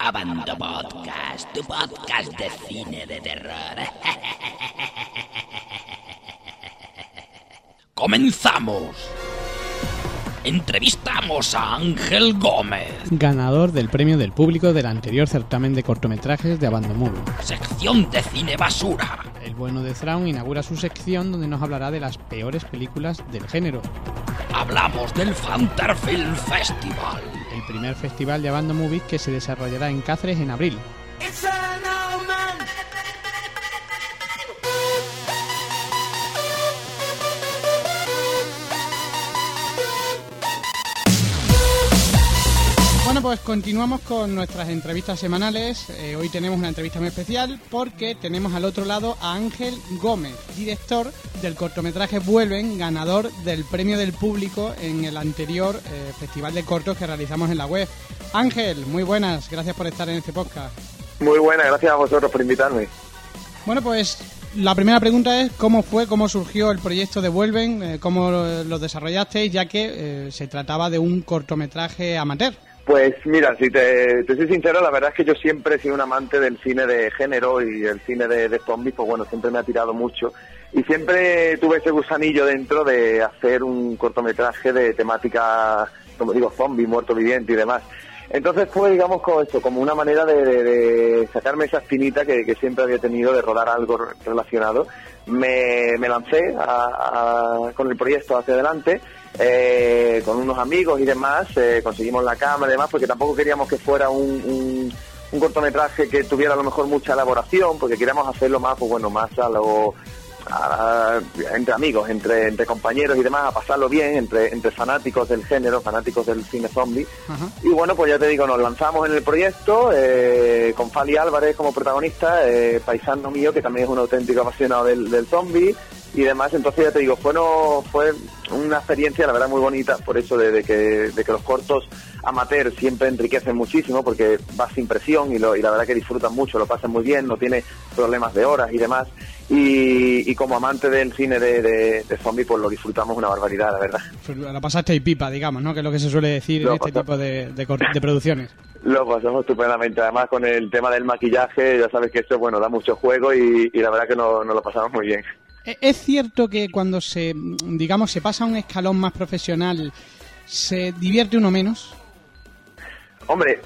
Abando Podcast, tu podcast de cine de terror. ¡Comenzamos! Entrevistamos a Ángel Gómez, ganador del premio del público del anterior certamen de cortometrajes de Abando Movie. sección de cine basura. El bueno de Thrawn inaugura su sección donde nos hablará de las peores películas del género. Hablamos del Fantar Film Festival. Primer festival de Abando Movies que se desarrollará en Cáceres en abril. Pues continuamos con nuestras entrevistas semanales. Eh, hoy tenemos una entrevista muy especial porque tenemos al otro lado a Ángel Gómez, director del cortometraje Vuelven, ganador del premio del público en el anterior eh, festival de cortos que realizamos en la web. Ángel, muy buenas, gracias por estar en este podcast. Muy buena, gracias a vosotros por invitarme. Bueno, pues la primera pregunta es cómo fue, cómo surgió el proyecto de Vuelven, eh, cómo lo, lo desarrollasteis, ya que eh, se trataba de un cortometraje amateur. Pues mira, si te, te soy sincero, la verdad es que yo siempre he sido un amante del cine de género y el cine de, zombies, pues bueno, siempre me ha tirado mucho. Y siempre tuve ese gusanillo dentro de hacer un cortometraje de temática, como digo, zombie, muerto viviente y demás. Entonces fue, digamos, como esto, como una manera de, sacarme esa espinita que, siempre había tenido de rodar algo re- relacionado. Me, me lancé a- con el proyecto hacia adelante, eh, con unos amigos y demás, eh, conseguimos la cámara y demás, porque tampoco queríamos que fuera un, un- un cortometraje que tuviera a lo mejor mucha elaboración, porque queríamos hacerlo más, pues bueno, más a lo a- entre amigos, entre, entre compañeros y demás, a pasarlo bien, entre, entre fanáticos del género, fanáticos del cine zombie. Y bueno, pues ya te digo, nos lanzamos en el proyecto eh, con Fali Álvarez como protagonista, paisano mío que también es un auténtico apasionado del, del zombie y demás. Entonces ya te digo, fue, no, fue una experiencia, la verdad, muy bonita, por eso de, de que, de que los cortos amateur siempre enriquecen muchísimo porque vas sin presión y, lo, y la verdad que disfrutan mucho, lo pasan muy bien, no tiene problemas de horas y demás. Y, y como amante del cine de, de, de zombie, pues lo disfrutamos una barbaridad, la verdad. Pues la pasasteis pipa, digamos, ¿no? Que es lo que se suele decir Lo en este tipo de, de de producciones. Lo pasamos estupendamente. Además, con el tema del maquillaje, ya sabes que esto, bueno, da mucho juego y, y la verdad que nos no lo pasamos muy bien. ¿E- ¿Es cierto que cuando se, digamos, se pasa a un escalón más profesional, se divierte uno menos? Hombre,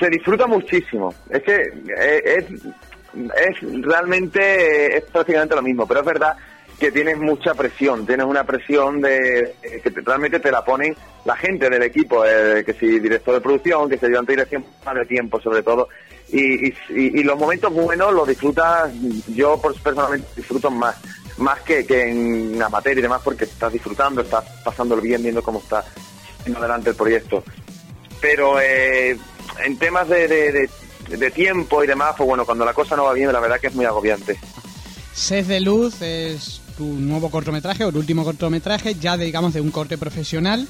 se disfruta muchísimo. Es que eh, es, es realmente es prácticamente lo mismo, pero es verdad que tienes mucha presión, tienes una presión de eh, que te- realmente te la ponen la gente del equipo, eh, que si director de producción, que si ayudante de dirección, más de tiempo sobre todo. Y, y, y- los momentos buenos los disfrutas, yo personalmente disfruto más, más que, que en amateur y demás, porque estás disfrutando, estás pasándolo bien, viendo cómo está yendo adelante el proyecto pero eh, en temas de, tiempo y demás, pues bueno, cuando la cosa no va bien, la verdad que es muy agobiante. Sed de Luz es tu nuevo cortometraje o el último cortometraje ya digamos de un corte profesional.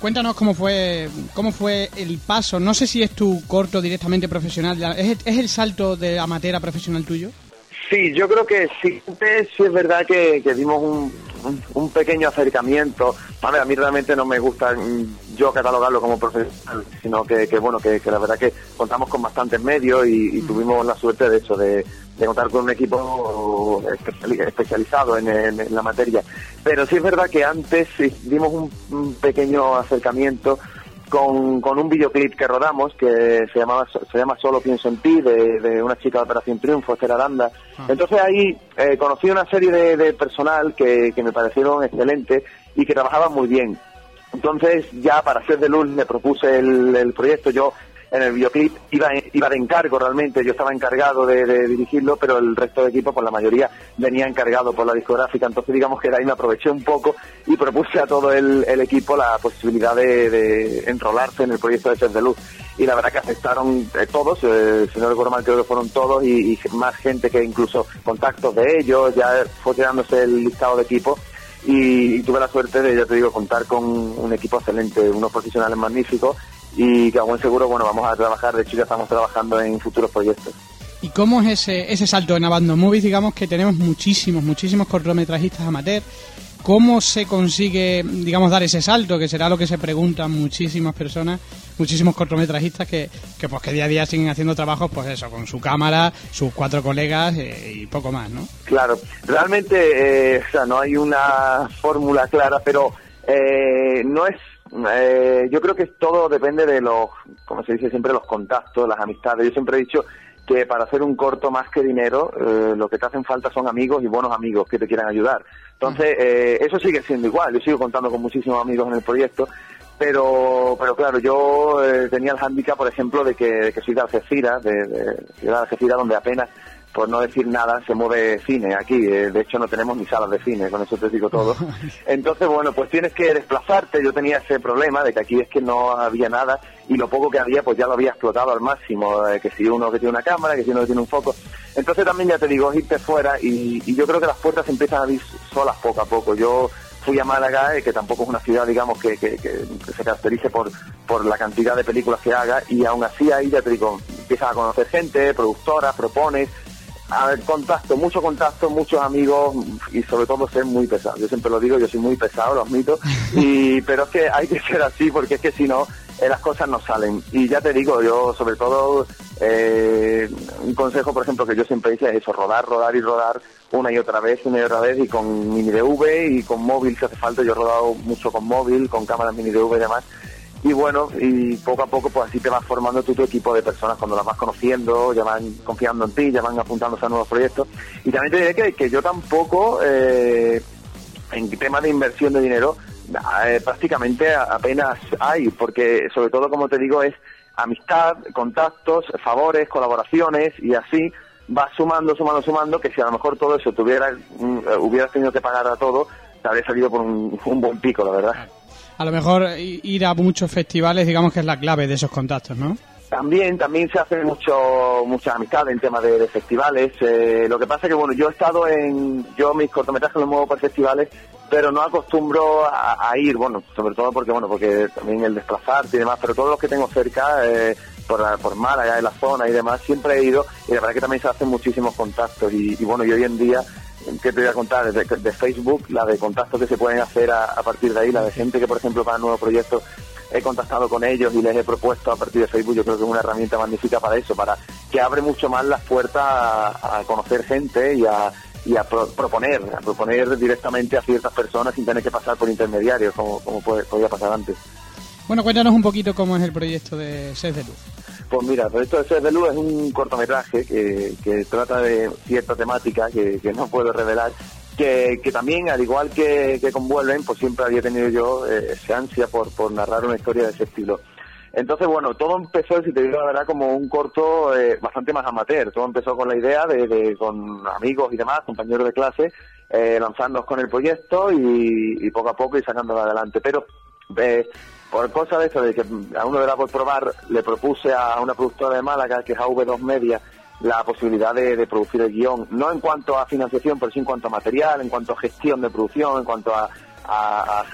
Cuéntanos cómo fue cómo fue el paso. No sé si es tu corto directamente profesional. ya- ¿Es, es el salto de amateur a profesional tuyo? Sí, yo creo que sí, antes sí es verdad que, que dimos un, un- un pequeño acercamiento. A ver, a mí realmente no me gusta mm, yo catalogarlo como profesional, sino que, que, bueno, que, que la verdad que contamos con bastantes medios y, y tuvimos la suerte de eso, de, de contar con un equipo especiali- especializado en, en- en la materia. Pero sí es verdad que antes sí dimos un, un pequeño acercamiento con, con un videoclip que rodamos que se llamaba se llama Solo pienso en ti de, de una chica de Operación Triunfo, Esther Aranda. Entonces ahí eh, conocí una serie de, de personal que, que me parecieron excelentes y que trabajaban muy bien. Entonces ya para ser de luz me propuse el, el proyecto. Yo en el videoclip iba, iba de encargo realmente, yo estaba encargado de, dirigirlo, pero el resto del equipo, por la mayoría, venía encargado por la discográfica, entonces digamos que de ahí me aproveché un poco y propuse a todo el, equipo la posibilidad de, enrolarse en el proyecto de Ser de Luz. Y la verdad que aceptaron eh, todos, eh, si no creo que fueron todos y, más gente que incluso contactos de ellos, ya fue creándose el listado de equipo y, y tuve la suerte de, ya te digo, contar con un equipo excelente, unos profesionales magníficos y que a buen seguro, bueno, vamos a trabajar, de hecho ya estamos trabajando en futuros proyectos. ¿Y cómo es ese, ese salto en Abandon Movies? Digamos que tenemos muchísimos, muchísimos cortometrajistas amateur. ¿Cómo se consigue, digamos, dar ese salto? Que será lo que se preguntan muchísimas personas. muchísimos cortometrajistas que, que pues que día a día siguen haciendo trabajos, pues eso, con su cámara, sus cuatro colegas eh, y poco más, ¿no? Claro, realmente, eh, o sea, no hay una fórmula clara, pero eh, no es eh, yo creo que todo depende de los, como se dice siempre, los contactos, las amistades. Yo siempre he dicho que para hacer un corto más que dinero, eh, lo que te hacen falta son amigos y buenos amigos que te quieran ayudar. Entonces, eh, eso sigue siendo igual. Yo sigo contando con muchísimos amigos en el proyecto, pero, pero claro, yo eh, tenía el hándicap, por ejemplo, de que, de que soy de Algeciras, de, de, de Algeciras, donde apenas por no decir nada, se mueve cine aquí. Eh, de hecho, no tenemos ni salas de cine, con eso te digo todo. Entonces, bueno, pues tienes que desplazarte. Yo tenía ese problema de que aquí es que no había nada y lo poco que había, pues ya lo había explotado al máximo. Eh, que si uno que tiene una cámara, que si uno que tiene un foco. Entonces, también ya te digo, irte fuera y, y yo creo que las puertas se empiezan a abrir solas poco a poco. Yo fui a Málaga, eh, que tampoco es una ciudad, digamos, que, que, que, se caracterice por, por la cantidad de películas que haga, y aún así ahí, ya te digo, empiezas a conocer gente, productora, propones, a ver, contacto, mucho contacto, muchos amigos y sobre todo ser muy pesado. Yo siempre lo digo, yo soy muy pesado, lo admito, y, pero es que hay que ser así porque es que si no, eh, las cosas no salen. Y ya te digo, yo sobre todo, eh, un consejo, por ejemplo, que yo siempre hice es eso, rodar, rodar y rodar una y otra vez, una y otra vez, y con mini DV y con móvil si hace falta. Yo he rodado mucho con móvil, con cámaras mini DV y demás y bueno, y poco a poco pues así te vas formando tú tu equipo de personas cuando las vas conociendo, ya van confiando en ti, ya van apuntándose a nuevos proyectos. Y también te diré que, que yo tampoco, eh, en tema de inversión de dinero, eh, prácticamente apenas hay, porque sobre todo, como te digo, es amistad, contactos, favores, colaboraciones y así vas sumando, sumando, sumando, que si a lo mejor todo eso tuviera, mm, hubieras tenido que pagar a todo, te habría salido por un buen pico, la verdad a lo mejor ir a muchos festivales, digamos que es la clave de esos contactos, ¿no? También, también se hace mucho, mucha amistad en temas de, festivales. Eh, lo que pasa es que, bueno, yo he estado en, yo mis cortometrajes los muevo por festivales, pero no acostumbro a, ir, bueno, sobre todo porque, bueno, porque también el desplazarte y demás, pero todos los que tengo cerca, eh, por, por Málaga, en la zona y demás, siempre he ido y la verdad que también se hacen muchísimos contactos y, y bueno, y hoy en día ¿qué te voy a contar? De, de, Facebook, la de contactos que se pueden hacer a, a, partir de ahí, la de gente que, por ejemplo, para nuevos proyectos he contactado con ellos y les he propuesto a partir de Facebook, yo creo que es una herramienta magnífica para eso, para que abre mucho más las puertas a, a conocer gente y a, y a pro, proponer, a proponer directamente a ciertas personas sin tener que pasar por intermediarios, como, como puede, podía pasar antes. Bueno, cuéntanos un poquito cómo es el proyecto de Sed de Luz. Pues mira, el proyecto de Ser de Luz es un cortometraje que, que trata de cierta temática que, que no puedo revelar, que, que, también, al igual que, que con Vuelven, pues siempre había tenido yo eh, esa ansia por, por narrar una historia de ese estilo. Entonces, bueno, todo empezó, si te digo la verdad, como un corto eh, bastante más amateur. Todo empezó con la idea de, de con amigos y demás, compañeros de clase, eh, lanzándonos con el proyecto y, y, poco a poco y sacándolo adelante. Pero eh, por cosa de eso, de que a uno era por probar, le propuse a una productora de Málaga, que es AV2 Media, la posibilidad de, de, producir el guion, no en cuanto a financiación, pero sí en cuanto a material, en cuanto a gestión de producción, en cuanto a,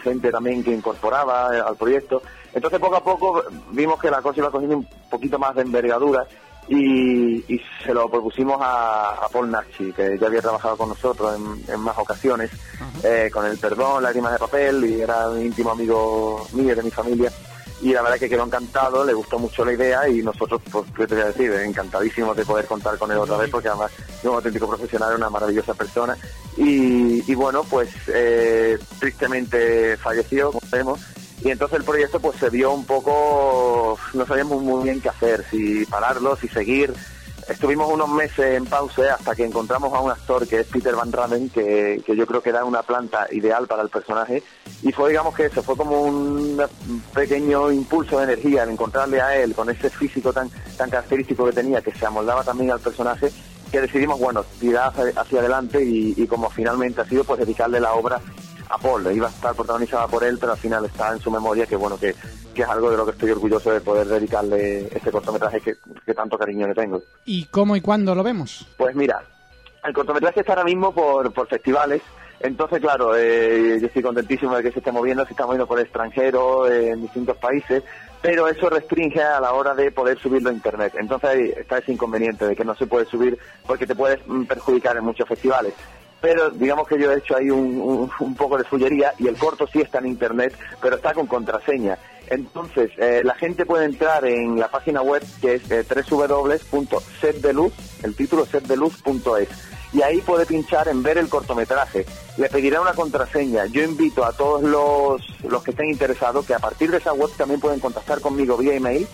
gente también que incorporaba al proyecto. Entonces poco a poco vimos que la cosa iba cogiendo un poquito más de envergadura y, y se lo propusimos a, a, Paul Nachi, que ya había trabajado con nosotros en, en más ocasiones, eh, con el Perdón, Lágrimas de Papel, y era un íntimo amigo mío de mi familia. Y la verdad que quedó encantado, le gustó mucho la idea y nosotros, pues, ¿qué te voy a decir? Encantadísimos de poder contar con él otra vez porque además es un auténtico profesional, una maravillosa persona. Y, y bueno, pues eh, tristemente falleció, como sabemos, y entonces el proyecto pues se vio un poco, no sabíamos muy bien qué hacer, si pararlo, si seguir. Estuvimos unos meses en pausa hasta que encontramos a un actor que es Peter Van Raven, que, que yo creo que era una planta ideal para el personaje. Y fue, digamos que eso, fue como un pequeño impulso de energía en encontrarle a él con ese físico tan, tan característico que tenía, que se amoldaba también al personaje, que decidimos, bueno, tirar hacia, hacia adelante y como finalmente ha sido, pues dedicarle la obra a Paul, iba a estar protagonizada por él, pero al final está en su memoria, que bueno, que, que es algo de lo que estoy orgulloso de poder dedicarle este cortometraje que, que tanto cariño le tengo. ¿Y cómo y cuándo lo vemos? Pues mira, el cortometraje está ahora mismo por, por festivales, entonces claro, eh, yo estoy contentísimo de que se esté moviendo, se está moviendo por el extranjero, eh, en distintos países, pero eso restringe a la hora de poder subirlo a internet. Entonces ahí está ese inconveniente de que no se puede subir porque te puedes perjudicar en muchos festivales pero digamos que yo he hecho ahí un, un, poco de fullería y el corto sí está en internet, pero está con contraseña. Entonces, eh, la gente puede entrar en la página web que es eh, www.setdeluz, el título setdeluz.es, y ahí puede pinchar en ver el cortometraje. Le pedirá una contraseña. Yo invito a todos los, los que estén interesados que a partir de esa web también pueden contactar conmigo vía email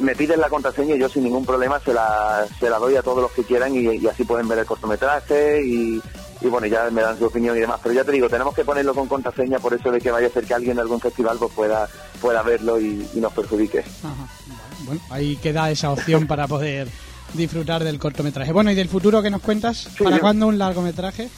me piden la contraseña y yo sin ningún problema se la, se la doy a todos los que quieran y, y así pueden ver el cortometraje y, y bueno, ya me dan su opinión y demás. Pero ya te digo, tenemos que ponerlo con contraseña por eso de que vaya a ser que alguien de algún festival pues pueda, pueda verlo y, y nos perjudique. Ajá. Bueno, ahí queda esa opción para poder disfrutar del cortometraje. Bueno, ¿y del futuro que nos cuentas? ¿Para yo- cuándo un largometraje?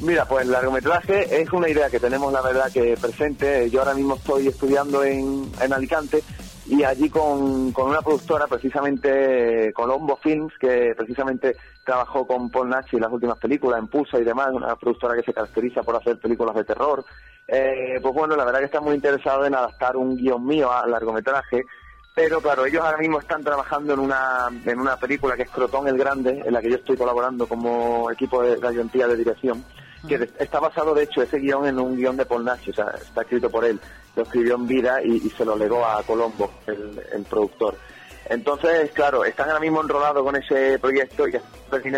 Mira, pues el largometraje es una idea que tenemos, la verdad, que presente. Yo ahora mismo estoy estudiando en, en Alicante y allí con, con una productora, precisamente Colombo Films, que precisamente trabajó con Paul Nachi en las últimas películas, en Pusa y demás, una productora que se caracteriza por hacer películas de terror. Eh, pues bueno, la verdad que está muy interesado en adaptar un guion mío al largometraje. Pero claro, ellos ahora mismo están trabajando en una, en una película que es Crotón el Grande, en la que yo estoy colaborando como equipo de ayuntía de dirección, que está basado de hecho ese guion en un guion de Paul Nash, o sea, está escrito por él, lo escribió en vida y, se lo legó a Colombo, el, el productor. Entonces, claro, están ahora mismo enrolados con ese proyecto y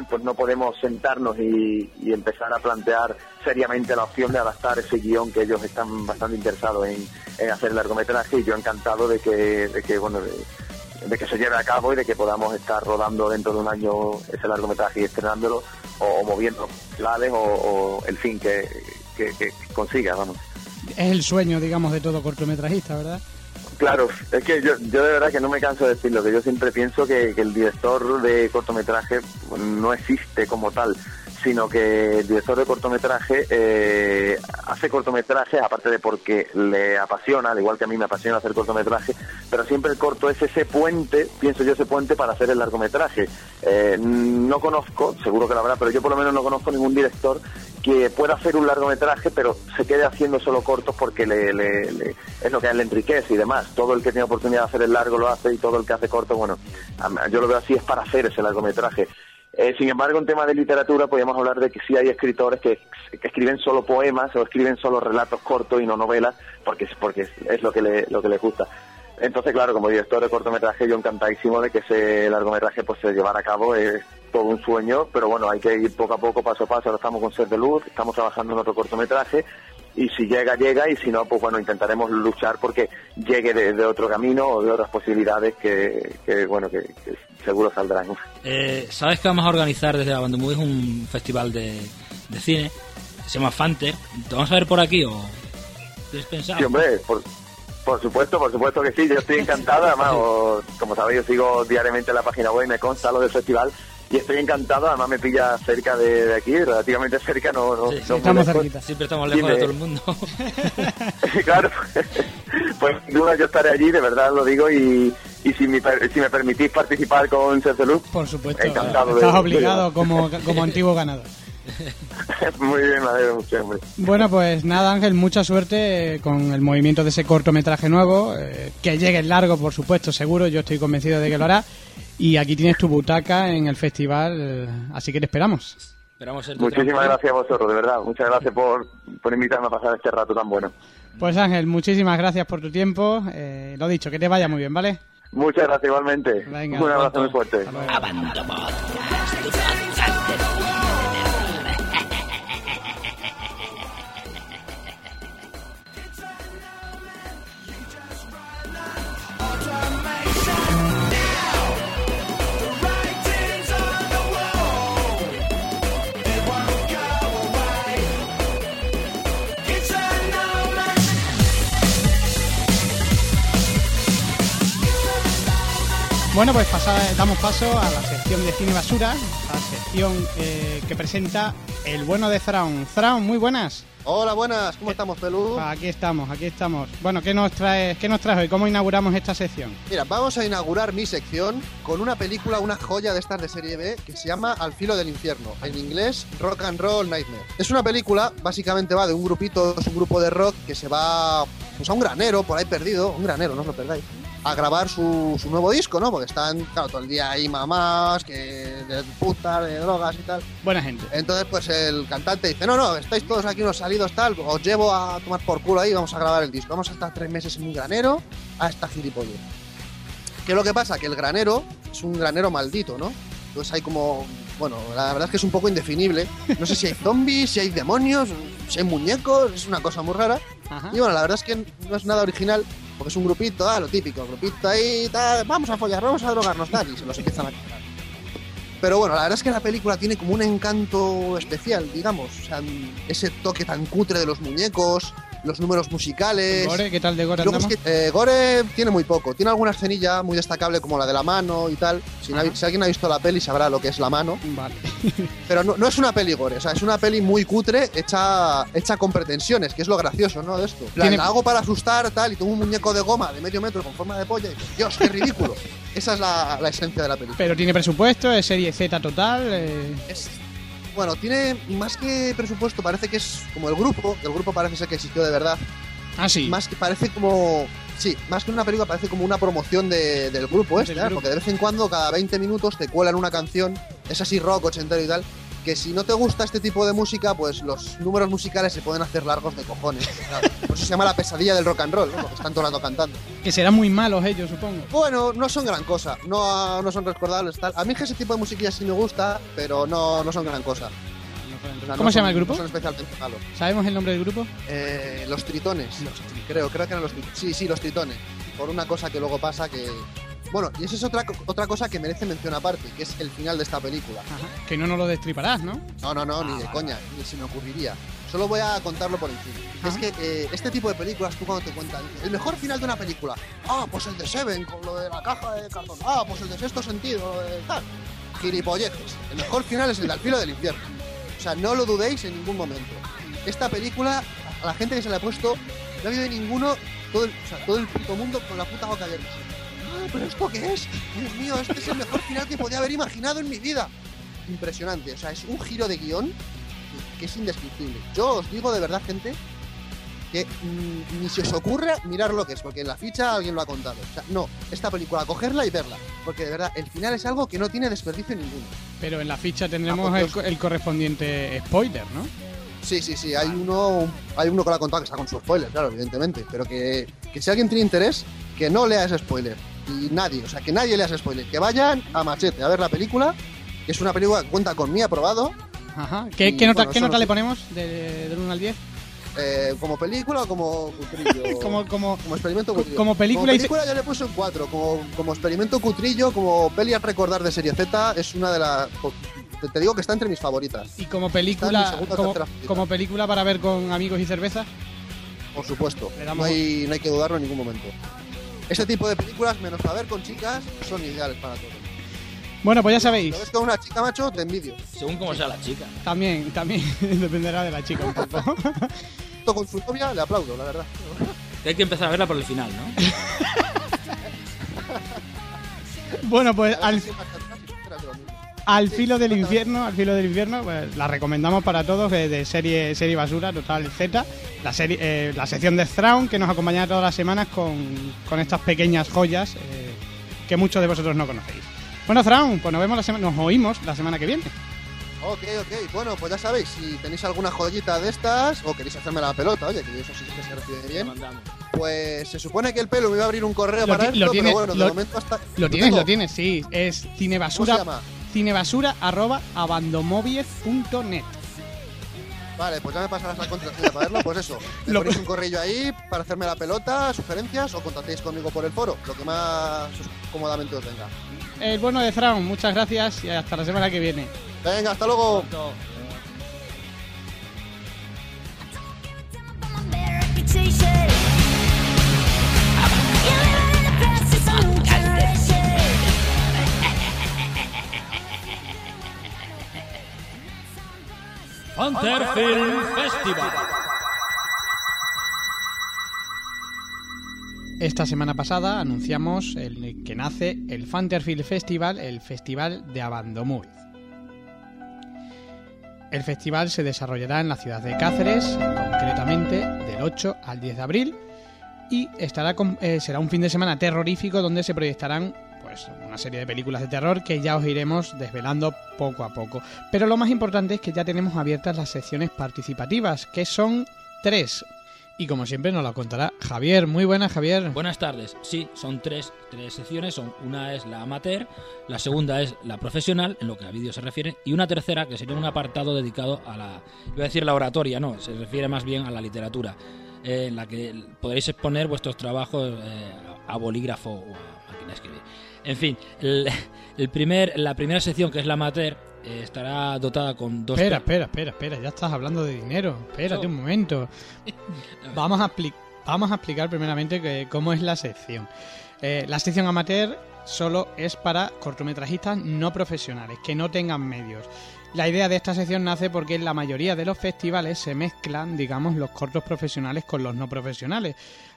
pues no podemos sentarnos y, empezar a plantear seriamente la opción de adaptar ese guion que ellos están bastante interesados en, en hacer el largometraje y yo encantado de que, de que bueno, de que se lleve a cabo y de que podamos estar rodando dentro de un año ese largometraje y estrenándolo o, o moviendo planes o, o el fin que, que, que consiga, vamos. Es el sueño, digamos, de todo cortometrajista, ¿verdad? Claro, es que yo, yo de verdad que no me canso de decirlo, que yo siempre pienso que, que el director de cortometraje no existe como tal, sino que el director de cortometraje eh, hace cortometrajes, aparte de porque le apasiona, al igual que a mí me apasiona hacer cortometraje, pero siempre el corto es ese puente, pienso yo, ese puente para hacer el largometraje. Eh, no conozco, seguro que lo habrá, pero yo por lo menos no conozco ningún director que pueda hacer un largometraje, pero se quede haciendo solo cortos porque le, le- le- es lo que le enriquece y demás. Todo el que tiene oportunidad de hacer el largo lo hace y todo el que hace corto, bueno, yo lo veo así, es para hacer ese largometraje. Eh, sin embargo, en tema de literatura podríamos hablar de que sí hay escritores que, escriben solo poemas o escriben solo relatos cortos y no novelas, porque, porque es lo que le, lo que les gusta. Entonces, claro, como director de cortometraje, yo encantadísimo de que ese largometraje pues se llevara a cabo. Es todo un sueño, pero bueno, hay que ir poco a poco, paso a paso. Ahora estamos con Ser de Luz, estamos trabajando en otro cortometraje. Y si llega, llega, y si no, pues bueno, intentaremos luchar porque llegue de, de otro camino o de otras posibilidades que, que bueno, que, que seguro saldrán. Eh, ¿Sabes que vamos a organizar desde la Banda Movies un festival de, de cine? Se llama Fanter. ¿Te vamos a ver por aquí o pensado? Sí, hombre, por, por supuesto, por supuesto que sí, yo estoy encantado, además, o- como sabéis, yo sigo diariamente la página web y me consta lo del festival, y estoy encantado, además me pilla cerca de, de aquí, relativamente cerca, no, no, Sí, no sí. Estamos cerquita. Siempre estamos lejos de me- todo el mundo. claro, pues sin duda yo estaré allí, de verdad lo digo, y, y si, me, si me permitís participar con Cerceluz, Por supuesto. Encantado de- Estás de- obligado como, como antiguo ganador. muy bien, me alegro mucho, hombre. Bueno, pues nada, Ángel, mucha suerte eh, con el movimiento de ese cortometraje nuevo. eh, que llegue el largo, por supuesto, seguro. Yo estoy convencido de que lo hará. Y aquí tienes tu butaca en el festival, así que te esperamos. Esperamos ser tu Muchísimas gracias a vosotros, de verdad, muchas gracias por, por invitarme a pasar este rato tan bueno. Pues Ángel, muchísimas gracias por tu tiempo. eh, lo dicho, que te vaya muy bien, ¿vale? Muchas gracias igualmente. Venga, Un abrazo muy fuerte. Bueno, pues pasa- damos paso a la sección de cine basura, la sección eh, que presenta el bueno de Thrawn. Thrawn, muy buenas. Hola, buenas, ¿cómo estamos, Pelú? Aquí estamos, aquí estamos. Bueno, ¿qué nos traes, qué nos traes hoy? ¿Cómo inauguramos esta sección? Mira, vamos a inaugurar mi sección con una película, una joya de estas de serie B que se llama Al filo del infierno, en inglés Rock and Roll Nightmare. Es una película, básicamente va de un grupito, es un grupo de rock que se va pues, a un granero por ahí perdido, un granero, no os lo perdáis, a grabar su, su nuevo disco, ¿no? Porque están, claro, todo el día ahí mamás, que de putas, de drogas y tal. Buena gente. Entonces, pues el cantante dice, no, no, estáis todos aquí unos salidos tal, os llevo a tomar por culo ahí, vamos a grabar el disco. Vamos a estar tres meses en un granero a esta gilipollez. ¿Qué es lo que pasa? Que el granero es un granero maldito, ¿no? Entonces hay como, bueno, la verdad es que es un poco indefinible. No sé si hay zombies, si hay demonios, si hay muñecos, es una cosa muy rara. Ajá. Y bueno, la verdad es que no es nada original, porque es un grupito, ah, lo típico, grupito ahí, tal, vamos a follar, vamos a drogarnos, tal, y se los empiezan a quitar. Pero bueno, la verdad es que la película tiene como un encanto especial, digamos. O sea, ese toque tan cutre de los muñecos, los números musicales. Gore, ¿qué tal de Gore Luego es que, eh, Gore tiene muy poco. Tiene alguna escenilla muy destacable como la de la mano y tal. Si, alguien ha visto la peli sabrá lo que es la mano. Vale. Pero no, no es una peli Gore, o sea, es una peli muy cutre hecha, hecha con pretensiones, que es lo gracioso, ¿no? De esto. La hago para asustar, tal, y tengo un muñeco de goma de medio metro con forma de polla y Dios, qué ridículo. Esa es la, la esencia de la película. Pero tiene presupuesto, es serie Z total. eh, Es- bueno, tiene más que presupuesto, parece que es como el grupo, que el grupo parece ser que existió de verdad. Ah, sí. Más que parece como. Sí, más que una película, parece como una promoción de- del grupo este, ¿eh? porque de vez en cuando, cada 20 minutos, te cuelan una canción, es así rock, ochentero y tal, que si no te gusta este tipo de música, pues los números musicales se pueden hacer largos de cojones. claro. Por eso se llama la pesadilla del rock and roll, ¿no? porque están todo el rato cantando. Que serán muy malos ellos, supongo. Bueno, no son gran cosa, no, no son recordables, tal. A mí es que ese tipo de musiquilla sí me gusta, pero no, no son gran cosa. O sea, ¿Cómo no se llama el grupo? No son especialmente malos. ¿Sabemos el nombre del grupo? Eh, los tritones. Creo, creo que eran los tritones. Sí, sí, los tritones. Por una cosa que luego pasa que. Bueno, y esa es otra, otra cosa que merece mención aparte, que es el final de esta película. Ajá. Que no nos lo destriparás, ¿no? No, no, no, ni de coña, ni se me ocurriría. Solo voy a contarlo por encima. Ajá. Es que eh, este tipo de películas, tú cuando te cuentan, el mejor final de una película, ah, pues el de Seven, con lo de la caja de cartón, ah, pues el de sexto sentido, lo de tal. Gilipolleces. El mejor final es el de Al filo del infierno. O sea, no lo dudéis en ningún momento. Esta película, a la gente que se la ha puesto, no ha habido ninguno, todo el, o sea, todo el puto mundo con la puta boca abierta. Ah, ¿Pero esto qué es? Dios mío, este es el mejor final que podía haber imaginado en mi vida. Impresionante, o sea, es un giro de guion que- es indescriptible. Yo os digo de verdad, gente, que mm, ni se os ocurra mirar lo que es, porque en la ficha alguien lo ha contado. O sea, no, esta película, cogerla y verla, porque de verdad, el final es algo que no tiene desperdicio ninguno. Pero en la ficha tendremos Ah, por el, el correspondiente spoiler, ¿no? Sí, sí, sí, hay uno, hay uno que lo ha contado que está con su spoiler, claro, evidentemente, pero que, que si alguien tiene interés, que no lea ese spoiler. Y nadie, o sea, que nadie lea ese spoiler, que vayan a Machete a ver la película, que es una película que cuenta con mi aprobado, Ajá. ¿Qué, Y, qué nota, bueno, qué nota no le ponemos de- del 1 al 10? eh, como película o como cutrillo. Como, como, Como experimento cutrillo. como película y se- yo le puse un 4. Como, como experimento cutrillo, como peli a recordar de serie Z, es una de las. Te, te digo que está entre mis favoritas. y como película segunda como, como película para ver con amigos y cerveza. Por supuesto. Le No hay, no hay que dudarlo en ningún momento. Este tipo de películas, menos para ver con chicas, son ideales para todos. Bueno, pues ya Si sabéis. lo ves con una chica macho, te envidio. Según como sea la chica. También, también dependerá de la chica un poco. Esto con su novia le aplaudo, la verdad. Hay que empezar a verla por el final, ¿no? bueno, pues al, al filo del infierno, al filo del infierno, pues, la recomendamos para todos eh, de serie serie basura total Z, la serie eh, la sección de Thrawn que nos acompaña todas las semanas con, con estas pequeñas joyas eh, que muchos de vosotros no conocéis. Bueno, Thrawn, pues nos vemos la semana, nos oímos la semana que viene. Ok, ok. Bueno, pues ya sabéis, si tenéis alguna joyita de estas o queréis hacerme la pelota, oye, que eso sí que se recibe bien, pues se supone que el pelo me iba a abrir un correo Lo para esto, lo tiene- pero bueno, de lo- momento hasta... Lo tienes, tengo. lo tienes, sí, es ¿Cómo se cinebasura llama? Cinebasura arroba abandomovies.net. Vale, pues ya me pasarás la contraseña para verlo. Pues eso, Lo- ponéis un correo ahí para hacerme la pelota, sugerencias o contactéis conmigo por el foro, lo que más os- cómodamente os venga. El bueno de Thrawn, muchas gracias y hasta la semana que viene. Venga, hasta luego. Film Festival. Esta semana pasada anunciamos el que nace el Fanterfield Festival, el festival de Abandomuiz. El festival se desarrollará en la ciudad de Cáceres, concretamente del 8 al 10 de abril, y eh, será un fin de semana terrorífico donde se proyectarán pues una serie de películas de terror que ya os iremos desvelando poco a poco. Pero lo más importante es que ya tenemos abiertas las secciones participativas, que son tres. Y como siempre nos la contará Javier. Muy buenas, Javier. Buenas tardes. Sí, son tres, tres secciones. Son, una es la amateur, la segunda es la profesional, en lo que a vídeo se refiere, y una tercera que sería un apartado dedicado a la, iba a decir la oratoria, no, se refiere más bien a la literatura, eh, en la que podréis exponer vuestros trabajos eh, a bolígrafo o a máquina de. En fin, el, el primer, la primera sección, que es la amateur, eh, estará dotada con dos... Espera, espera, espera, espera, ya estás hablando de dinero. Espérate un momento. Vamos a, vamos a explicar primeramente que- cómo es la sección. Eh, la sección amateur solo es para cortometrajistas no profesionales, que no tengan medios. La idea de esta sección nace porque en la mayoría de los festivales se mezclan, digamos, los cortos profesionales con los no profesionales,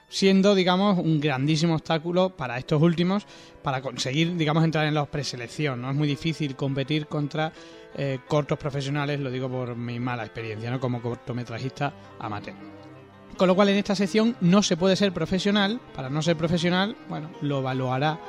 siendo, digamos, un grandísimo obstáculo para estos últimos para conseguir, digamos, entrar en la preselección. ¿no? Es muy difícil competir contra eh, cortos profesionales, lo digo por mi mala experiencia, ¿no? Como cortometrajista amateur. Con lo cual en esta sección no se puede ser profesional. Para no ser profesional, bueno, lo evaluará,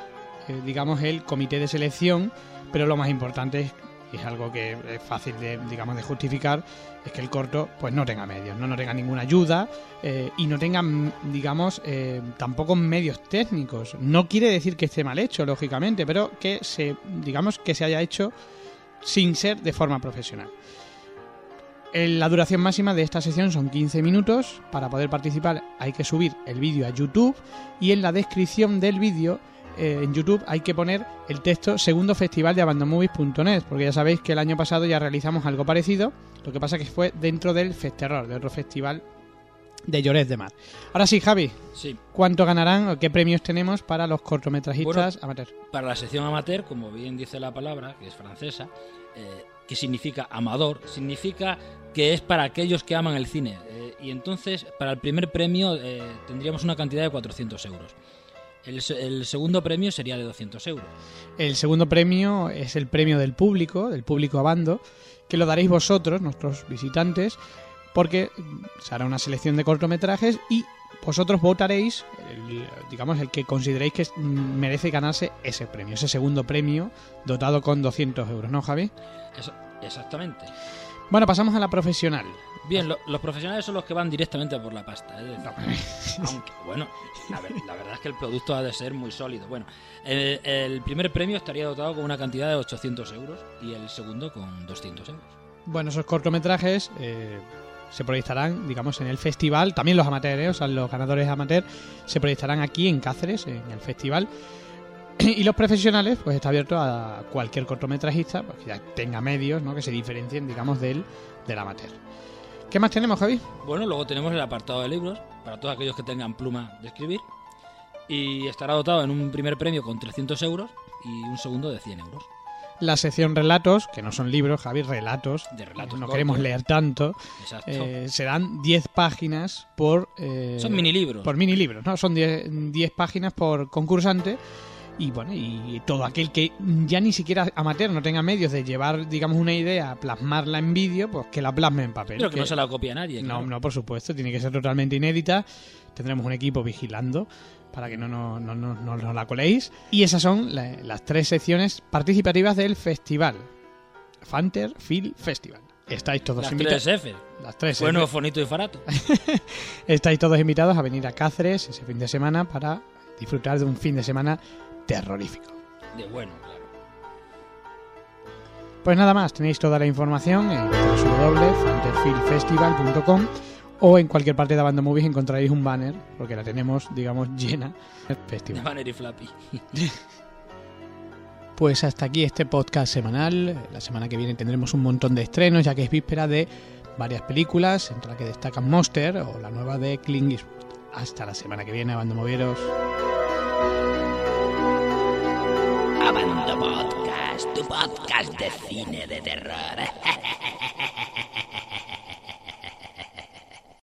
eh, digamos, el comité de selección. Pero lo más importante es, es algo que es fácil de, digamos, de justificar, es que el corto, pues no tenga medios, no, no tenga ninguna ayuda eh, y no tenga, mm, digamos, eh, tampoco medios técnicos. No quiere decir que esté mal hecho, lógicamente, pero que se, digamos, que se haya hecho sin ser de forma profesional. La duración máxima de esta sección son 15 minutos. Para poder participar hay que subir el vídeo a YouTube y en la descripción del vídeo eh, en YouTube hay que poner el texto segundo festival de abandonmovies.net porque ya sabéis que el año pasado ya realizamos algo parecido. Lo que pasa que fue dentro del Festerror, de otro festival de Lloret de Mar. Ahora sí, Javi, Sí, ¿cuánto ganarán o qué premios tenemos para los cortometrajistas amateur? para la sección amateur, como bien dice la palabra, que es francesa, eh, que significa amador, significa que es para aquellos que aman el cine. Eh, y entonces, para el primer premio eh, tendríamos una cantidad de 400 euros. El, el segundo premio sería de 200 euros. El segundo premio es el premio del público, del público abando, que lo daréis vosotros, nuestros visitantes, porque mm, se hará una selección de cortometrajes y vosotros votaréis, el- digamos, el que consideréis que mm, merece ganarse ese premio, ese segundo premio dotado con 200 euros, ¿no, Javi? Eso- exactamente. Bueno, pasamos a la profesional. Bien, lo- los profesionales son los que van directamente por la pasta. decir, aunque, bueno, la, ver- la verdad es que el producto ha de ser muy sólido. Bueno, el, el primer premio estaría dotado con una cantidad de 800 euros y el segundo con 200 euros. Bueno, esos cortometrajes eh, se proyectarán, digamos, en el festival. También los amateurs, ¿eh? o sea, los ganadores amateurs se proyectarán aquí en Cáceres, en el festival. Y los profesionales, pues está abierto a cualquier cortometrajista pues, que ya tenga medios, ¿no? Que se diferencien, digamos, del, del amateur. ¿Qué más tenemos, Javi? Bueno, luego tenemos el apartado de libros para todos aquellos que tengan pluma de escribir y estará dotado en un primer premio con 300 euros y un segundo de 100 euros. La sección relatos, que no son libros, Javi, relatos. De relatos No cortos. queremos leer tanto. Exacto. Eh, serán 10 páginas por... eh, Son mini libros. Por mini libros, ¿no? Son 10 10 páginas por concursante. Y bueno, y todo aquel que ya ni siquiera amateur no tenga medios de llevar, digamos, una idea, plasmarla en vídeo, pues que la plasme en papel. Pero que Que- no se la copia nadie. no, claro. no, por supuesto, tiene que ser totalmente inédita. Tendremos un equipo vigilando para que no nos no, no- no la coléis. Y esas son la- las tres secciones participativas del festival. Fanter Film Festival. Estáis todos Las invitados. tres F. Las tres Bueno, F. fonito y farato. Estáis todos invitados a venir a Cáceres ese fin de semana para disfrutar de un fin de semana terrorífico. De bueno, claro. Pues nada más, tenéis toda la información en www.fanterfilmfestival.com o en cualquier parte de Banda Movies encontraréis un banner, porque la tenemos, digamos, llena del De festival. Banner y Flappy. Pues hasta aquí este podcast semanal. La semana que viene tendremos un montón de estrenos, ya que es víspera de varias películas, entre las que destacan Monster o la nueva de Clint Eastwood. Hasta la semana que viene, Banda Movieros. Podcast, tu podcast de cine de terror.